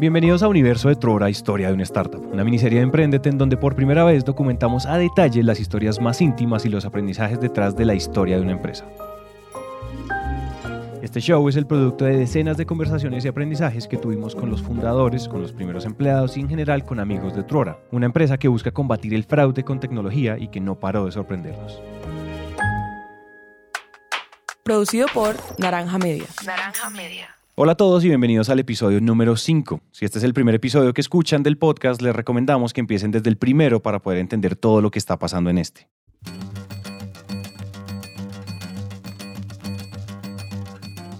Bienvenidos a Universo de Trora, Historia de una Startup, una miniserie de Emprendete en donde por primera vez documentamos a detalle las historias más íntimas y los aprendizajes detrás de la historia de una empresa. Este show es el producto de decenas de conversaciones y aprendizajes que tuvimos con los fundadores, con los primeros empleados y en general con amigos de Trora, una empresa que busca combatir el fraude con tecnología y que no paró de sorprendernos. Producido por Naranja Media. Naranja Media. Hola a todos y bienvenidos al episodio número 5. Si este es el primer episodio que escuchan del podcast, les recomendamos que empiecen desde el primero para poder entender todo lo que está pasando en este.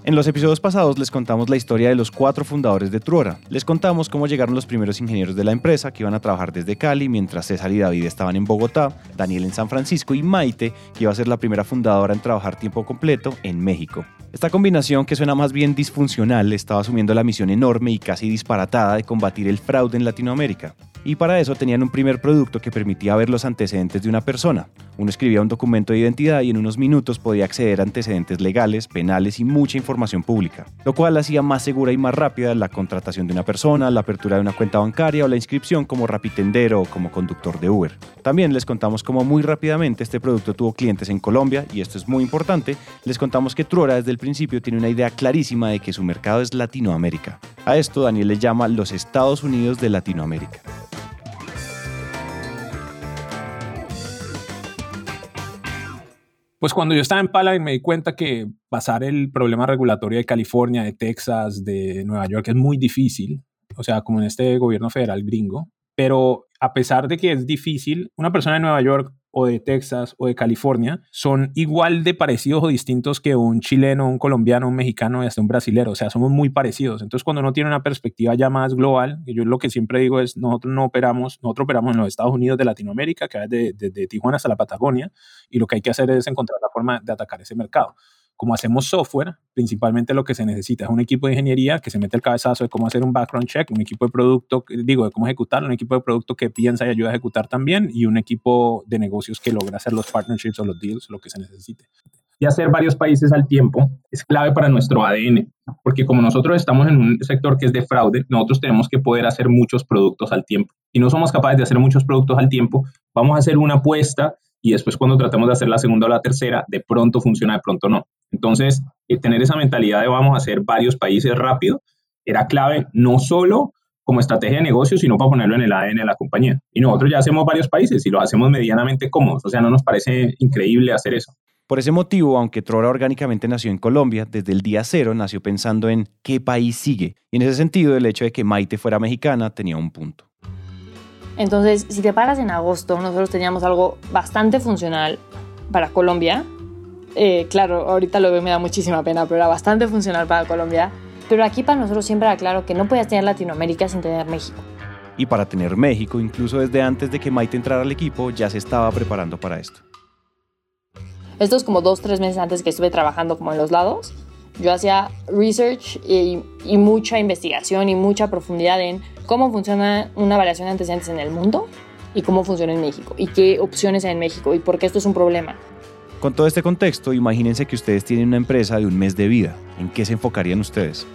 En los episodios pasados les contamos la historia de los cuatro fundadores de Truora. Les contamos cómo llegaron los primeros ingenieros de la empresa que iban a trabajar desde Cali mientras César y David estaban en Bogotá, Daniel en San Francisco y Maite, que iba a ser la primera fundadora en trabajar tiempo completo en México. Esta combinación, que suena más bien disfuncional, estaba asumiendo la misión enorme y casi disparatada de combatir el fraude en Latinoamérica y para eso tenían un primer producto que permitía ver los antecedentes de una persona. Uno escribía un documento de identidad y en unos minutos podía acceder a antecedentes legales, penales y mucha información pública, lo cual hacía más segura y más rápida la contratación de una persona, la apertura de una cuenta bancaria o la inscripción como rapitendero o como conductor de Uber. También les contamos cómo muy rápidamente este producto tuvo clientes en Colombia y esto es muy importante, les contamos que Truora desde el principio tiene una idea clarísima de que su mercado es Latinoamérica. A esto Daniel le llama los Estados Unidos de Latinoamérica. Pues cuando yo estaba en Paladin me di cuenta que pasar el problema regulatorio de California, de Texas, de Nueva York es muy difícil, o sea, como en este gobierno federal gringo, pero a pesar de que es difícil, una persona de Nueva York o de Texas o de California son igual de parecidos o distintos que un chileno, un colombiano, un mexicano y hasta un brasilero. O sea, somos muy parecidos. Entonces, cuando uno tiene una perspectiva ya más global, yo lo que siempre digo es, nosotros no operamos, nosotros operamos en los Estados Unidos de Latinoamérica, que va desde de, Tijuana hasta la Patagonia, y lo que hay que hacer es encontrar la forma de atacar ese mercado como hacemos software, principalmente lo que se necesita es un equipo de ingeniería que se mete el cabezazo de cómo hacer un background check, un equipo de producto, digo, de cómo ejecutar, un equipo de producto que piensa y ayuda a ejecutar también, y un equipo de negocios que logra hacer los partnerships o los deals, lo que se necesite. Y hacer varios países al tiempo es clave para nuestro ADN, porque como nosotros estamos en un sector que es de fraude, nosotros tenemos que poder hacer muchos productos al tiempo. Y no somos capaces de hacer muchos productos al tiempo, vamos a hacer una apuesta y después cuando tratamos de hacer la segunda o la tercera, de pronto funciona, de pronto no. Entonces, eh, tener esa mentalidad de vamos a hacer varios países rápido era clave no solo como estrategia de negocio, sino para ponerlo en el ADN de la compañía. Y nosotros ya hacemos varios países y lo hacemos medianamente cómodos, o sea, no nos parece increíble hacer eso. Por ese motivo, aunque Trora orgánicamente nació en Colombia, desde el día cero nació pensando en qué país sigue. Y en ese sentido, el hecho de que Maite fuera mexicana tenía un punto. Entonces, si te paras en agosto, nosotros teníamos algo bastante funcional para Colombia. Eh, claro, ahorita lo veo me da muchísima pena, pero era bastante funcional para Colombia. Pero aquí para nosotros siempre era claro que no podías tener Latinoamérica sin tener México. Y para tener México, incluso desde antes de que Maite entrara al equipo, ya se estaba preparando para esto. Esto es como dos, tres meses antes que estuve trabajando como en los lados. Yo hacía research y, mucha investigación y mucha profundidad en cómo funciona una variación de antecedentes en el mundo y cómo funciona en México y qué opciones hay en México y por qué esto es un problema. Con todo este contexto, imagínense que ustedes tienen una empresa de un mes de vida. ¿En qué se enfocarían ustedes?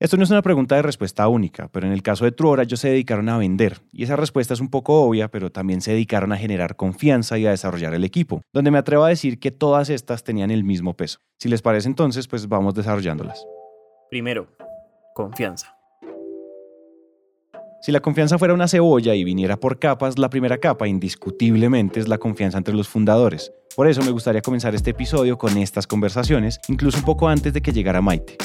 Esto no es una pregunta de respuesta única, pero en el caso de Truora ellos se dedicaron a vender, y esa respuesta es un poco obvia, pero también se dedicaron a generar confianza y a desarrollar el equipo, donde me atrevo a decir que todas estas tenían el mismo peso. Si les parece entonces, pues vamos desarrollándolas. Primero, confianza. Si la confianza fuera una cebolla y viniera por capas, la primera capa indiscutiblemente es la confianza entre los fundadores. Por eso me gustaría comenzar este episodio con estas conversaciones, incluso un poco antes de que llegara Maite.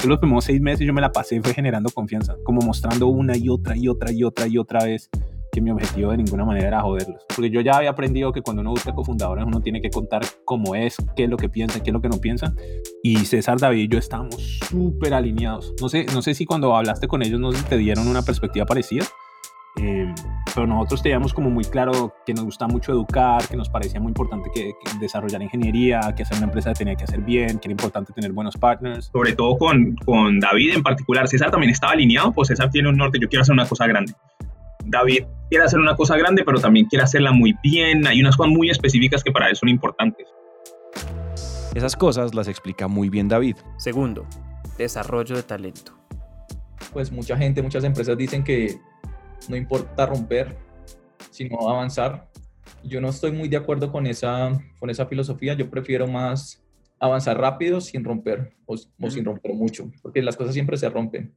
Entonces los primeros seis meses yo me la pasé fue generando confianza, como mostrando una y otra y otra y otra y otra vez que mi objetivo de ninguna manera era joderlos. Porque yo ya había aprendido que cuando uno busca cofundadores uno tiene que contar cómo es, qué es lo que piensa, qué es lo que no piensa. Y César, David y yo estábamos súper alineados. No sé, no sé si cuando hablaste con ellos no te dieron una perspectiva parecida. Eh, pero nosotros teníamos como muy claro que nos gustaba mucho educar, que nos parecía muy importante que, desarrollar ingeniería, que hacer una empresa tenía que hacer bien, que era importante tener buenos partners. Sobre todo con, con David en particular. César también estaba alineado, pues César tiene un norte, yo quiero hacer una cosa grande. David quiere hacer una cosa grande, pero también quiere hacerla muy bien. Hay unas cosas muy específicas que para él son importantes. Esas cosas las explica muy bien David. Segundo, desarrollo de talento. Pues mucha gente, muchas empresas dicen que no importa romper, sino avanzar. Yo no estoy muy de acuerdo con esa, con esa filosofía. Yo prefiero más avanzar rápido sin romper o, o sin romper mucho, porque las cosas siempre se rompen.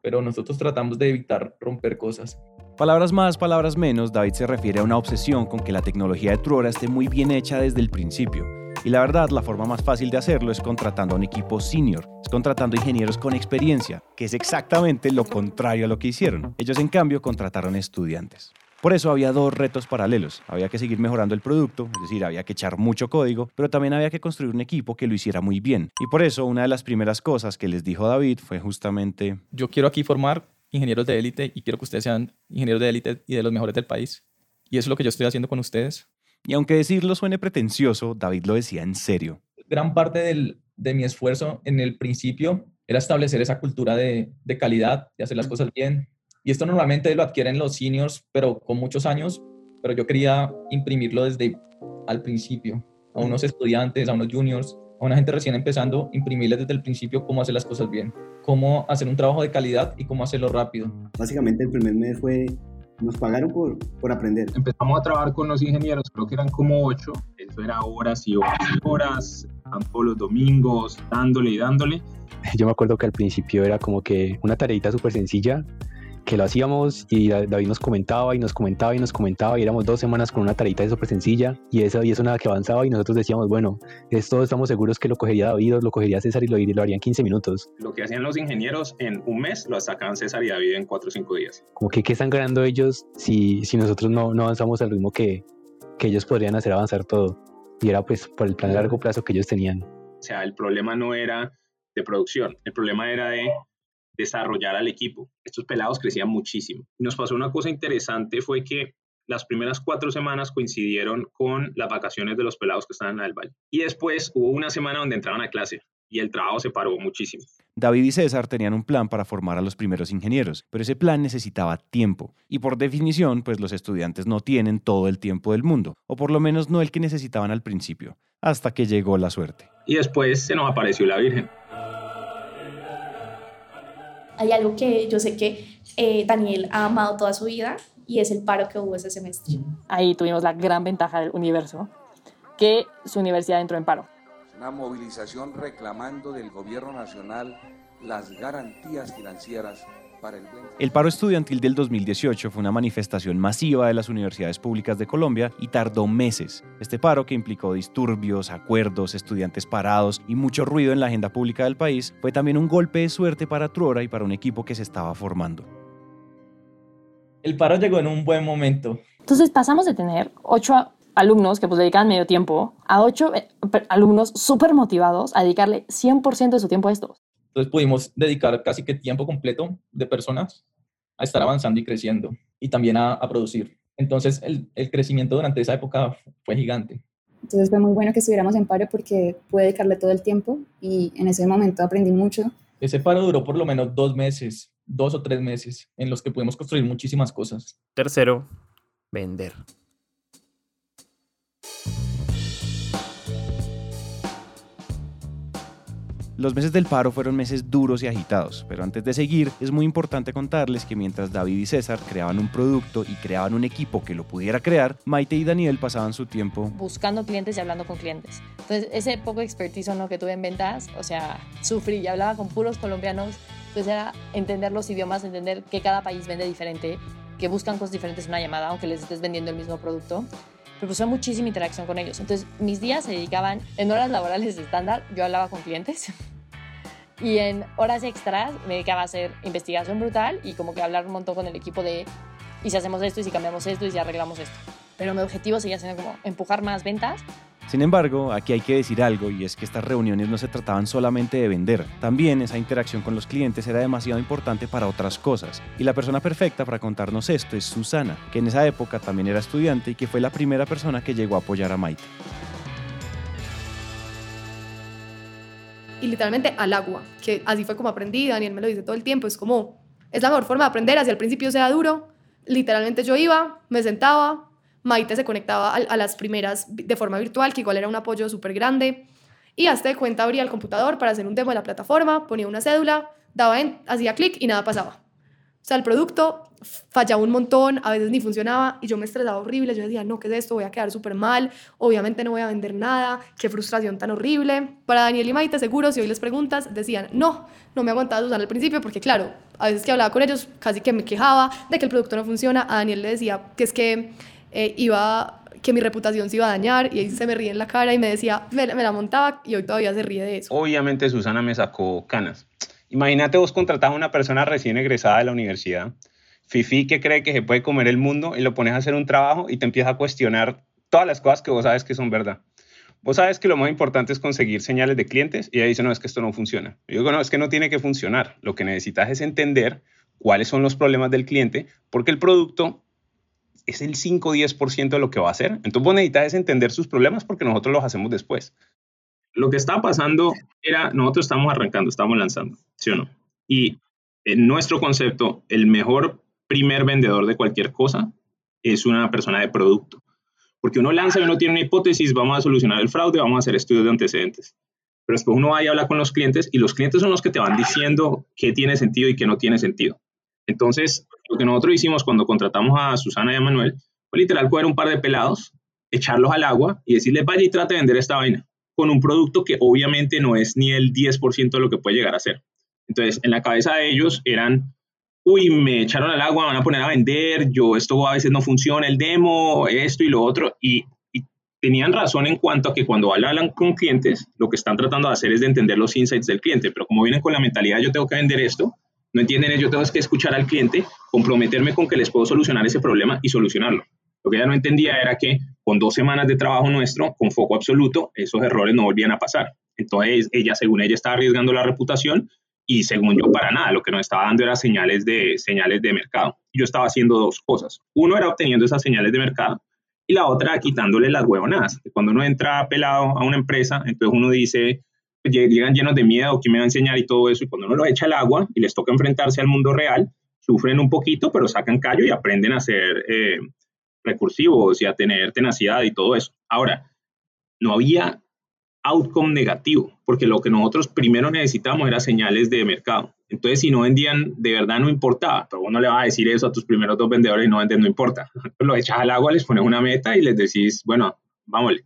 Pero nosotros tratamos de evitar romper cosas. Palabras más, palabras menos, David se refiere a una obsesión con que la tecnología de Truora esté muy bien hecha desde el principio. Y la verdad, la forma más fácil de hacerlo es contratando a un equipo senior, es contratando ingenieros con experiencia, que es exactamente lo contrario a lo que hicieron. Ellos, en cambio, contrataron estudiantes. Por eso había dos retos paralelos. Había que seguir mejorando el producto, es decir, había que echar mucho código, pero también había que construir un equipo que lo hiciera muy bien. Y por eso una de las primeras cosas que les dijo David fue justamente... Yo quiero aquí formar ingenieros de élite y quiero que ustedes sean ingenieros de élite y de los mejores del país. Y eso es lo que yo estoy haciendo con ustedes. Y aunque decirlo suene pretencioso, David lo decía en serio. Gran parte del, de mi esfuerzo en el principio era establecer esa cultura de, de calidad, de hacer las cosas bien. Y esto normalmente lo adquieren los seniors, pero con muchos años, pero yo quería imprimirlo desde al principio, a unos estudiantes, a unos juniors, a una gente recién empezando, imprimirles desde el principio cómo hacer las cosas bien, cómo hacer un trabajo de calidad y cómo hacerlo rápido. Básicamente el primer mes fue nos pagaron por, por aprender. Empezamos a trabajar con los ingenieros, creo que eran como ocho, eso era horas y horas y horas, todos los domingos, dándole y dándole. Yo me acuerdo que al principio era como que una tareita súper sencilla, que lo hacíamos y David nos comentaba y nos comentaba y nos comentaba y éramos dos semanas con una tareita súper sencilla y eso, y eso nada que avanzaba y nosotros decíamos, bueno, esto estamos seguros que lo cogería David, lo cogería César y lo, lo harían 15 minutos. Lo que hacían los ingenieros en un mes lo sacaban César y David en 4 o 5 días. Como que qué están ganando ellos si, si nosotros no, no avanzamos al ritmo que, que ellos podrían hacer avanzar todo. Y era pues por el plan a largo plazo que ellos tenían. O sea, el problema no era de producción, el problema era de desarrollar al equipo. Estos pelados crecían muchísimo. Nos pasó una cosa interesante, fue que las primeras cuatro semanas coincidieron con las vacaciones de los pelados que estaban en el valle. Y después hubo una semana donde entraban a clase y el trabajo se paró muchísimo. David y César tenían un plan para formar a los primeros ingenieros, pero ese plan necesitaba tiempo. Y por definición, pues los estudiantes no tienen todo el tiempo del mundo, o por lo menos no el que necesitaban al principio, hasta que llegó la suerte. Y después se nos apareció la Virgen hay algo que yo sé que eh, Daniel ha amado toda su vida y es el paro que hubo ese semestre. Ahí tuvimos la gran ventaja del universo, que su universidad entró en paro. Una movilización reclamando del gobierno nacional las garantías financieras el paro estudiantil del 2018 fue una manifestación masiva de las universidades públicas de Colombia y tardó meses. Este paro, que implicó disturbios, acuerdos, estudiantes parados y mucho ruido en la agenda pública del país, fue también un golpe de suerte para Truora y para un equipo que se estaba formando. El paro llegó en un buen momento. Entonces pasamos de tener ocho alumnos que pues dedican medio tiempo a ocho eh, alumnos súper motivados a dedicarle 100% de su tiempo a esto. Entonces pudimos dedicar casi que tiempo completo de personas a estar avanzando y creciendo y también a, a producir. Entonces el, el, crecimiento durante esa época fue gigante. Entonces fue muy bueno que estuviéramos en paro porque pude dedicarle todo el tiempo y en ese momento aprendí mucho. Ese paro duró por lo menos dos meses, dos o tres meses, en los que pudimos construir muchísimas cosas. Tercero, vender. Los meses del paro fueron meses duros y agitados, pero antes de seguir es muy importante contarles que mientras David y César creaban un producto y creaban un equipo que lo pudiera crear, Maite y Daniel pasaban su tiempo buscando clientes y hablando con clientes. Entonces ese poco expertise ¿no? que tuve en ventas, o sea, sufrí y hablaba con puros colombianos, entonces era entender los idiomas, entender que cada país vende diferente, que buscan cosas diferentes en una llamada, aunque les estés vendiendo el mismo producto fue muchísima interacción con ellos. Entonces, mis días se dedicaban en horas laborales estándar, yo hablaba con clientes, y en horas extras me dedicaba a hacer investigación brutal y como que hablar un montón con el equipo de, y si hacemos esto, y si cambiamos esto, y si arreglamos esto. Pero mi objetivo seguía siendo como empujar más ventas. Sin embargo, aquí hay que decir algo y es que estas reuniones no se trataban solamente de vender, también esa interacción con los clientes era demasiado importante para otras cosas. Y la persona perfecta para contarnos esto es Susana, que en esa época también era estudiante y que fue la primera persona que llegó a apoyar a Maite. y literalmente al agua, que así fue como aprendí, Daniel me lo dice todo el tiempo, es como, es la mejor forma de aprender, así al principio sea duro, literalmente yo iba, me sentaba, Maite se conectaba a, las primeras de forma virtual, que igual era un apoyo súper grande, y hasta de cuenta abría el computador para hacer un demo de la plataforma, ponía una cédula, daba en, hacía clic y nada pasaba. O sea, el producto fallaba un montón, a veces ni funcionaba y yo me estresaba horrible. Yo decía, no, ¿qué es esto? Voy a quedar súper mal, obviamente no voy a vender nada, qué frustración tan horrible. Para Daniel y Maite, seguro, si hoy les preguntas, decían, no, no me aguantaba usar al principio porque, claro, a veces que hablaba con ellos casi que me quejaba de que el producto no funciona. A Daniel le decía que es que eh, iba que mi reputación se iba a dañar y ahí se me ríe en la cara y me decía, me, la montaba y hoy todavía se ríe de eso. Obviamente Susana me sacó canas. Imagínate vos contratar a una persona recién egresada de la universidad, Fifi que cree que se puede comer el mundo y lo pones a hacer un trabajo y te empieza a cuestionar todas las cosas que vos sabes que son verdad. Vos sabes que lo más importante es conseguir señales de clientes y ella dice, no, es que esto no funciona. Yo digo, no, es que no tiene que funcionar. Lo que necesitas es entender cuáles son los problemas del cliente porque el producto es el 5 o 10% de lo que va a hacer. Entonces vos necesitas es entender sus problemas porque nosotros los hacemos después. Lo que estaba pasando era, nosotros estamos arrancando, estamos lanzando, ¿sí o no? Y en nuestro concepto, el mejor primer vendedor de cualquier cosa es una persona de producto. Porque uno lanza y uno tiene una hipótesis, vamos a solucionar el fraude, vamos a hacer estudios de antecedentes. Pero después uno va y habla con los clientes y los clientes son los que te van diciendo qué tiene sentido y qué no tiene sentido. Entonces, lo que nosotros hicimos cuando contratamos a Susana y a Manuel fue literal coger un par de pelados, echarlos al agua y decirles, vaya y trate de vender esta vaina con un producto que obviamente no es ni el 10% de lo que puede llegar a ser. Entonces, en la cabeza de ellos eran, uy, me echaron al agua, van a poner a vender, yo esto a veces no funciona, el demo, esto y lo otro, y, y tenían razón en cuanto a que cuando hablan con clientes, lo que están tratando de hacer es de entender los insights del cliente, pero como vienen con la mentalidad, yo tengo que vender esto, no entienden, yo tengo que escuchar al cliente, comprometerme con que les puedo solucionar ese problema y solucionarlo. Lo que ella no entendía era que con dos semanas de trabajo nuestro, con foco absoluto, esos errores no volvían a pasar. Entonces, ella, según ella, estaba arriesgando la reputación y según yo, para nada. Lo que nos estaba dando era señales de, señales de mercado. Yo estaba haciendo dos cosas. Uno era obteniendo esas señales de mercado y la otra quitándole las huevonadas. Cuando uno entra pelado a una empresa, entonces uno dice, llegan llenos de miedo, ¿quién me va a enseñar y todo eso? Y cuando uno lo echa al agua y les toca enfrentarse al mundo real, sufren un poquito, pero sacan callo y aprenden a ser eh, recursivos y a tener tenacidad y todo eso. Ahora, no había outcome negativo, porque lo que nosotros primero necesitamos era señales de mercado. Entonces, si no vendían, de verdad no importaba. Pero uno le va a decir eso a tus primeros dos vendedores y no venden, no importa. Lo echas al agua, les pones una meta y les decís, bueno, vámonos.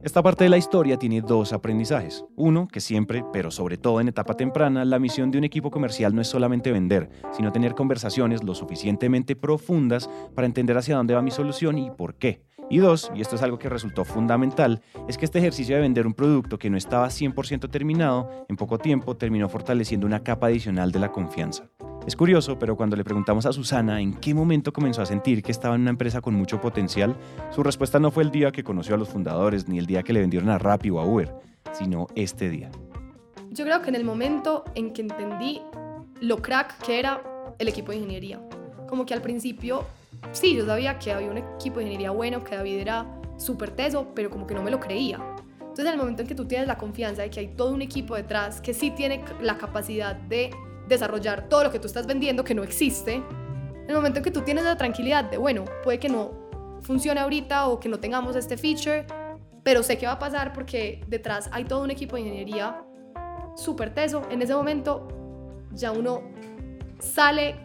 Esta parte de la historia tiene dos aprendizajes. Uno, que siempre, pero sobre todo en etapa temprana, la misión de un equipo comercial no es solamente vender, sino tener conversaciones lo suficientemente profundas para entender hacia dónde va mi solución y por qué. Y dos, y esto es algo que resultó fundamental, es que este ejercicio de vender un producto que no estaba 100% terminado, en poco tiempo terminó fortaleciendo una capa adicional de la confianza. Es curioso, pero cuando le preguntamos a Susana en qué momento comenzó a sentir que estaba en una empresa con mucho potencial, su respuesta no fue el día que conoció a los fundadores ni el día que le vendieron a Rappi o a Uber, sino este día. Yo creo que en el momento en que entendí lo crack que era el equipo de ingeniería. Como que al principio, sí, yo sabía que había un equipo de ingeniería bueno, que David era súper teso, pero como que no me lo creía. Entonces, en el momento en que tú tienes la confianza de que hay todo un equipo detrás que sí tiene la capacidad de desarrollar todo lo que tú estás vendiendo que no existe, en el momento en que tú tienes la tranquilidad de, bueno, puede que no funcione ahorita o que no tengamos este feature, pero sé que va a pasar porque detrás hay todo un equipo de ingeniería súper teso, en ese momento ya uno sale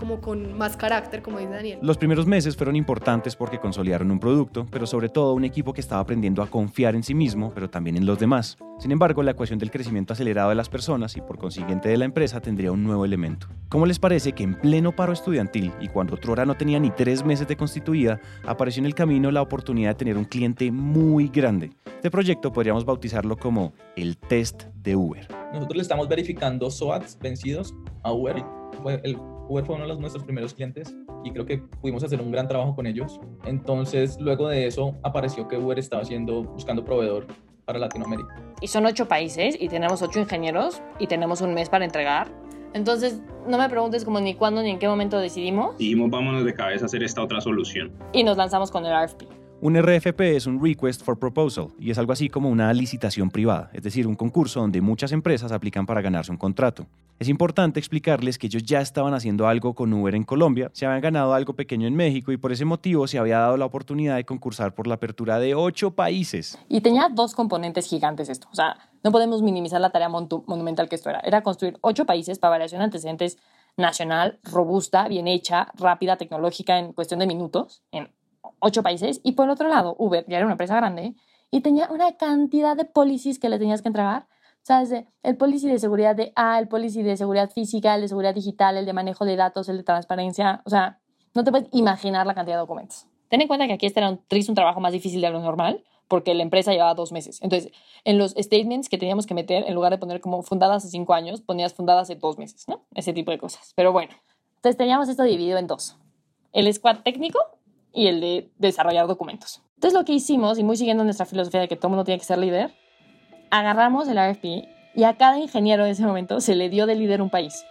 como con más carácter, como dice Daniel. Los primeros meses fueron importantes porque consolidaron un producto, pero sobre todo un equipo que estaba aprendiendo a confiar en sí mismo, pero también en los demás. Sin embargo, la ecuación del crecimiento acelerado de las personas y por consiguiente de la empresa tendría un nuevo elemento. ¿Cómo les parece que en pleno paro estudiantil y cuando Trora no tenía ni tres meses de constituida, apareció en el camino la oportunidad de tener un cliente muy grande? Este proyecto podríamos bautizarlo como el test de Uber. Nosotros le estamos verificando SOATs vencidos a Uber. El Uber fue uno de nuestros primeros clientes y creo que pudimos hacer un gran trabajo con ellos. Entonces, luego de eso, apareció que Uber estaba haciendo, buscando proveedor para Latinoamérica. Y son ocho países y tenemos ocho ingenieros y tenemos un mes para entregar. Entonces, no me preguntes como ni cuándo ni en qué momento decidimos. Dijimos, vámonos de cabeza a hacer esta otra solución. Y nos lanzamos con el RFP. Un RFP es un Request for Proposal y es algo así como una licitación privada, es decir, un concurso donde muchas empresas aplican para ganarse un contrato. Es importante explicarles que ellos ya estaban haciendo algo con Uber en Colombia, se habían ganado algo pequeño en México y por ese motivo se había dado la oportunidad de concursar por la apertura de ocho países. Y tenía dos componentes gigantes esto. O sea, no podemos minimizar la tarea monumental que esto era. Era construir ocho países para variación de antecedentes nacional, robusta, bien hecha, rápida, tecnológica en cuestión de minutos, en ocho países. Y por el otro lado, Uber ya era una empresa grande y tenía una cantidad de policies que le tenías que entregar. O sea, desde el policy de seguridad de A, el policy de seguridad física, el de seguridad digital, el de manejo de datos, el de transparencia. O sea, no te puedes imaginar la cantidad de documentos. Ten en cuenta que aquí este era un, un trabajo más difícil de lo normal porque la empresa llevaba dos meses. Entonces, en los statements que teníamos que meter, en lugar de poner como fundadas hace cinco años, ponías fundadas hace dos meses, ¿no? Ese tipo de cosas. Pero bueno, entonces teníamos esto dividido en dos. El squad técnico y el de desarrollar documentos. Entonces lo que hicimos, y muy siguiendo nuestra filosofía de que todo mundo tiene que ser líder, agarramos el RFP y a cada ingeniero en ese momento se le dio de líder un país.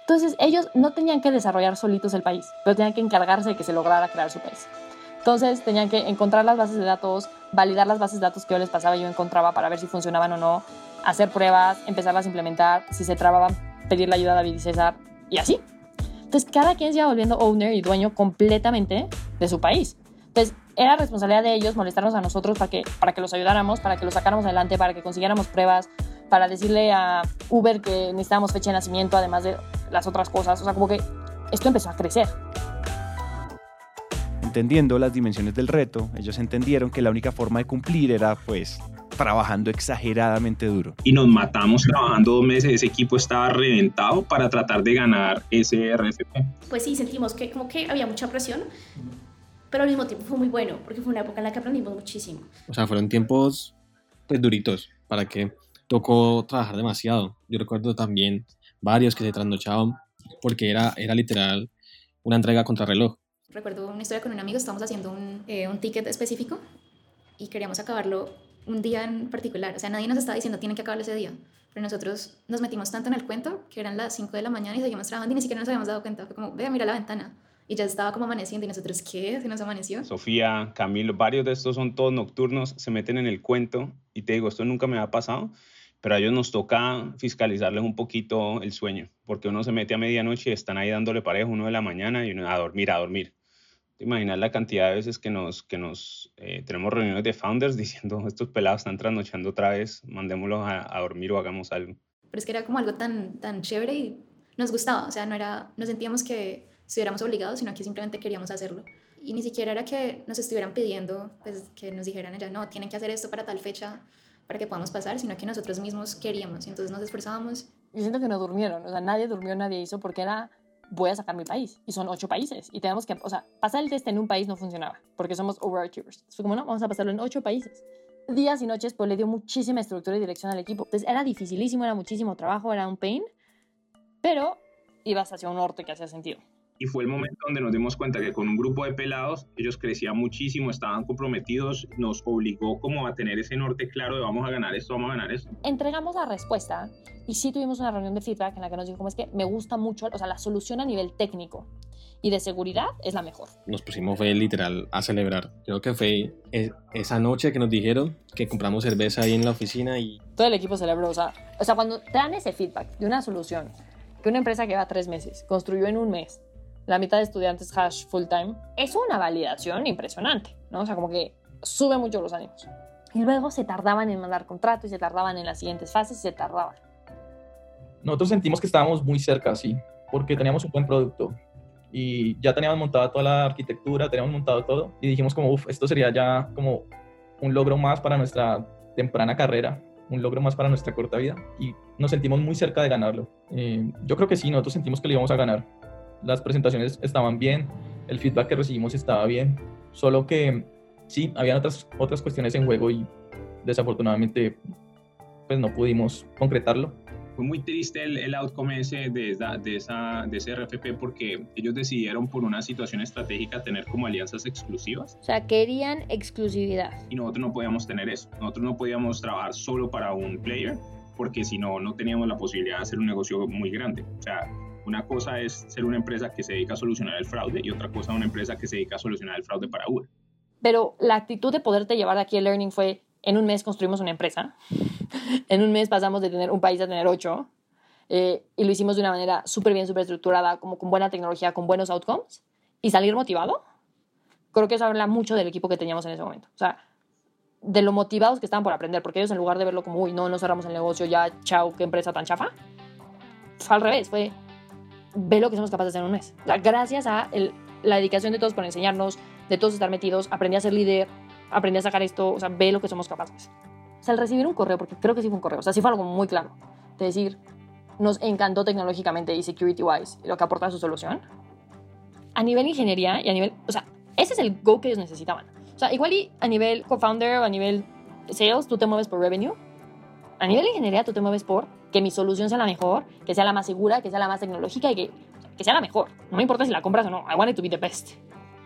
Entonces ellos no tenían que desarrollar solitos el país, pero tenían que encargarse de que se lograra crear su país. Entonces tenían que encontrar las bases de datos, validar las bases de datos que yo les pasaba y yo encontraba para ver si funcionaban o no, hacer pruebas, empezarlas a implementar, si se trababan, pedir la ayuda a David y César y así. Entonces, cada quien se iba volviendo owner y dueño completamente de su país. Entonces, era responsabilidad de ellos molestarnos a nosotros para que, para que los ayudáramos, para que los sacáramos adelante, para que consiguiéramos pruebas, para decirle a Uber que necesitábamos fecha de nacimiento, además de las otras cosas. O sea, como que esto empezó a crecer. Entendiendo las dimensiones del reto, ellos entendieron que la única forma de cumplir era, pues, trabajando exageradamente duro. Y nos matamos trabajando dos meses, ese equipo estaba reventado para tratar de ganar ese RFP. Pues sí, sentimos que como que había mucha presión, pero al mismo tiempo fue muy bueno, porque fue una época en la que aprendimos muchísimo. O sea, fueron tiempos pues duritos, para que tocó trabajar demasiado. Yo recuerdo también varios que se trasnochaban porque era, era literal una entrega contra reloj. Recuerdo una historia con un amigo, estábamos haciendo un, eh, un ticket específico y queríamos acabarlo un día en particular. O sea, nadie nos estaba diciendo tienen que acabar ese día. Pero nosotros nos metimos tanto en el cuento que eran las 5 de la mañana y seguimos trabajando y ni siquiera nos habíamos dado cuenta. Fue como, vea, mira la ventana. Y ya estaba como amaneciendo y nosotros, ¿qué? ¿Se nos amaneció? Sofía, Camilo, varios de estos son todos nocturnos, se meten en el cuento y te digo, esto nunca me ha pasado, pero a ellos nos toca fiscalizarles un poquito el sueño, porque uno se mete a medianoche y están ahí dándole pareja uno de la mañana y uno a dormir, a dormir. ¿Te imaginas la cantidad de veces que nos, que nos eh, tenemos reuniones de founders diciendo estos pelados están trasnochando otra vez, mandémoslos a, dormir o hagamos algo? Pero es que era como algo tan, tan chévere y nos gustaba, o sea, no, era, no sentíamos que estuviéramos obligados, sino que simplemente queríamos hacerlo. Y ni siquiera era que nos estuvieran pidiendo, pues que nos dijeran ya, no, tienen que hacer esto para tal fecha para que podamos pasar, sino que nosotros mismos queríamos y entonces nos esforzábamos. Yo siento que no durmieron, o sea, nadie durmió, nadie hizo porque era voy a sacar mi país. Y son ocho países. Y tenemos que, o sea, pasar el test en un país no funcionaba, porque somos overachievers. Fue como, no, vamos a pasarlo en ocho países. Días y noches, pues le dio muchísima estructura y dirección al equipo. Entonces era dificilísimo, era muchísimo trabajo, era un pain, pero ibas hacia un norte que hacía sentido. Y fue el momento donde nos dimos cuenta que con un grupo de pelados, ellos crecían muchísimo, estaban comprometidos, nos obligó como a tener ese norte claro de vamos a ganar esto, vamos a ganar esto. Entregamos la respuesta y sí tuvimos una reunión de feedback en la que nos dijo como es que me gusta mucho, o sea, la solución a nivel técnico y de seguridad es la mejor. Nos pusimos fue literal a celebrar. Creo que fue e, esa noche que nos dijeron que compramos cerveza ahí en la oficina y... Todo el equipo celebró, o sea, o sea cuando te dan ese feedback de una solución que una empresa que va tres meses construyó en un mes la mitad de estudiantes hash full time, es una validación impresionante, ¿no? O sea, como que sube mucho los ánimos. Y luego se tardaban en mandar contratos se tardaban en las siguientes fases se tardaban. Nosotros sentimos que estábamos muy cerca, sí, porque teníamos un buen producto y ya teníamos montada toda la arquitectura, teníamos montado todo y dijimos como, uff, esto sería ya como un logro más para nuestra temprana carrera, un logro más para nuestra corta vida y nos sentimos muy cerca de ganarlo. Eh, yo creo que sí, nosotros sentimos que lo íbamos a ganar las presentaciones estaban bien, el feedback que recibimos estaba bien, solo que sí, habían otras, otras cuestiones en juego y desafortunadamente pues no pudimos concretarlo. Fue muy triste el, el outcome ese de, de, esa, de ese RFP porque ellos decidieron por una situación estratégica tener como alianzas exclusivas. O sea, querían exclusividad. Y nosotros no podíamos tener eso. Nosotros no podíamos trabajar solo para un player porque si no, no teníamos la posibilidad de hacer un negocio muy grande. O sea, una cosa es ser una empresa que se dedica a solucionar el fraude y otra cosa una empresa que se dedica a solucionar el fraude para Uber. Pero la actitud de poderte llevar aquí el learning fue, en un mes construimos una empresa, en un mes pasamos de tener un país a tener ocho, eh, y lo hicimos de una manera súper bien, súper estructurada, como con buena tecnología, con buenos outcomes, y salir motivado, creo que eso habla mucho del equipo que teníamos en ese momento. O sea, de lo motivados que estaban por aprender, porque ellos en lugar de verlo como, uy, no, no cerramos el negocio, ya, chao, qué empresa tan chafa, fue al revés, fue, ve lo que somos capaces de hacer en un mes. Gracias a el, la dedicación de todos por enseñarnos, de todos estar metidos, aprendí a ser líder, aprendí a sacar esto, o sea, ve lo que somos capaces. O sea, el recibir un correo, porque creo que sí fue un correo, o sea, sí fue algo muy claro, de decir, nos encantó tecnológicamente y security-wise lo que aporta su solución. A nivel ingeniería y a nivel, o sea, ese es el go que ellos necesitaban. O sea, igual y a nivel co-founder o a nivel sales, tú te mueves por revenue. A nivel ingeniería, tú te mueves por que mi solución sea la mejor, que sea la más segura, que sea la más tecnológica y que, que sea la mejor. No me importa si la compras o no. I want it to be the best.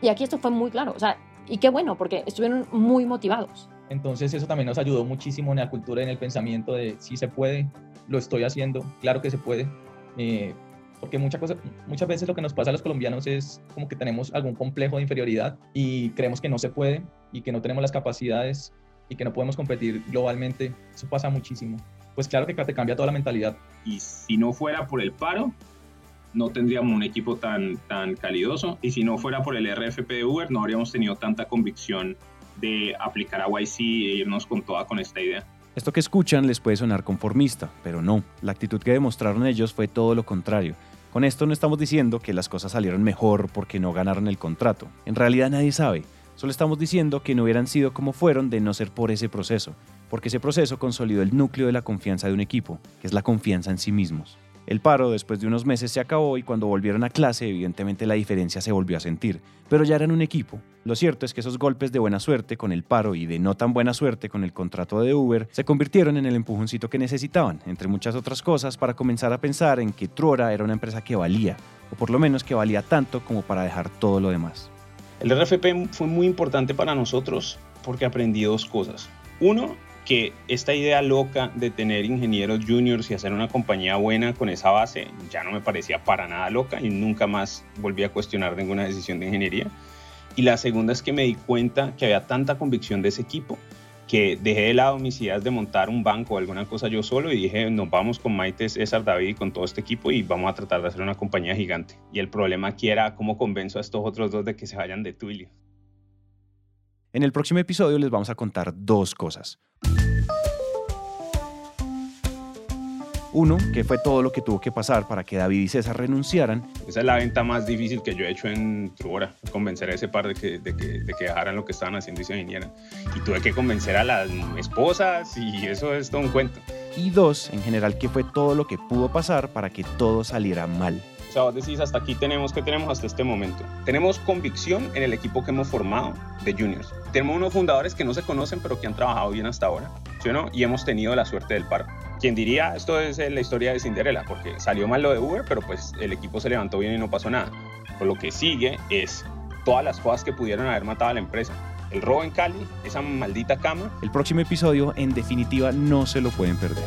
Y aquí esto fue muy claro. O sea, y qué bueno, porque estuvieron muy motivados. Entonces eso también nos ayudó muchísimo en la cultura, en el pensamiento de si se puede, lo estoy haciendo, claro que se puede. Eh, porque muchas, cosas, muchas veces lo que nos pasa a los colombianos es como que tenemos algún complejo de inferioridad y creemos que no se puede y que no tenemos las capacidades y que no podemos competir globalmente. Eso pasa muchísimo. Pues claro que te cambia toda la mentalidad. Y si no fuera por el paro, no tendríamos un equipo tan, tan calidoso. Y si no fuera por el RFP de Uber, no habríamos tenido tanta convicción de aplicar a YC e irnos con toda con esta idea. Esto que escuchan les puede sonar conformista, pero no, la actitud que demostraron ellos fue todo lo contrario. Con esto no estamos diciendo que las cosas salieron mejor porque no ganaron el contrato. En realidad nadie sabe. Solo estamos diciendo que no hubieran sido como fueron de no ser por ese proceso, porque ese proceso consolidó el núcleo de la confianza de un equipo, que es la confianza en sí mismos. El paro después de unos meses se acabó y cuando volvieron a clase evidentemente la diferencia se volvió a sentir, pero ya eran un equipo. Lo cierto es que esos golpes de buena suerte con el paro y de no tan buena suerte con el contrato de Uber se convirtieron en el empujoncito que necesitaban, entre muchas otras cosas, para comenzar a pensar en que Truora era una empresa que valía, o por lo menos que valía tanto como para dejar todo lo demás. El RFP fue muy importante para nosotros porque aprendí dos cosas. Uno, que esta idea loca de tener ingenieros juniors y hacer una compañía buena con esa base ya no me parecía para nada loca y nunca más volví a cuestionar ninguna decisión de ingeniería. Y la segunda es que me di cuenta que había tanta convicción de ese equipo que dejé de lado mis ideas de montar un banco o alguna cosa yo solo y dije, nos vamos con Maite, César, David y con todo este equipo y vamos a tratar de hacer una compañía gigante. Y el problema aquí era cómo convenzo a estos otros dos de que se vayan de Twilio. En el próximo episodio les vamos a contar dos cosas. Uno, que fue todo lo que tuvo que pasar para que David y César renunciaran. Esa es la venta más difícil que yo he hecho en Truora, convencer a ese par de que, de que, de que dejaran lo que estaban haciendo y se vinieran. Y tuve que convencer a las esposas y eso es todo un cuento. Y dos, en general, que fue todo lo que pudo pasar para que todo saliera mal. O sea, vos decís, hasta aquí tenemos que tenemos hasta este momento. Tenemos convicción en el equipo que hemos formado de juniors. Tenemos unos fundadores que no se conocen, pero que han trabajado bien hasta ahora. ¿sí o no? Y hemos tenido la suerte del paro. Quien diría, esto es la historia de Cinderella, porque salió mal lo de Uber, pero pues el equipo se levantó bien y no pasó nada. Pero lo que sigue es todas las cosas que pudieron haber matado a la empresa. El robo en Cali, esa maldita cama. El próximo episodio, en definitiva, no se lo pueden perder.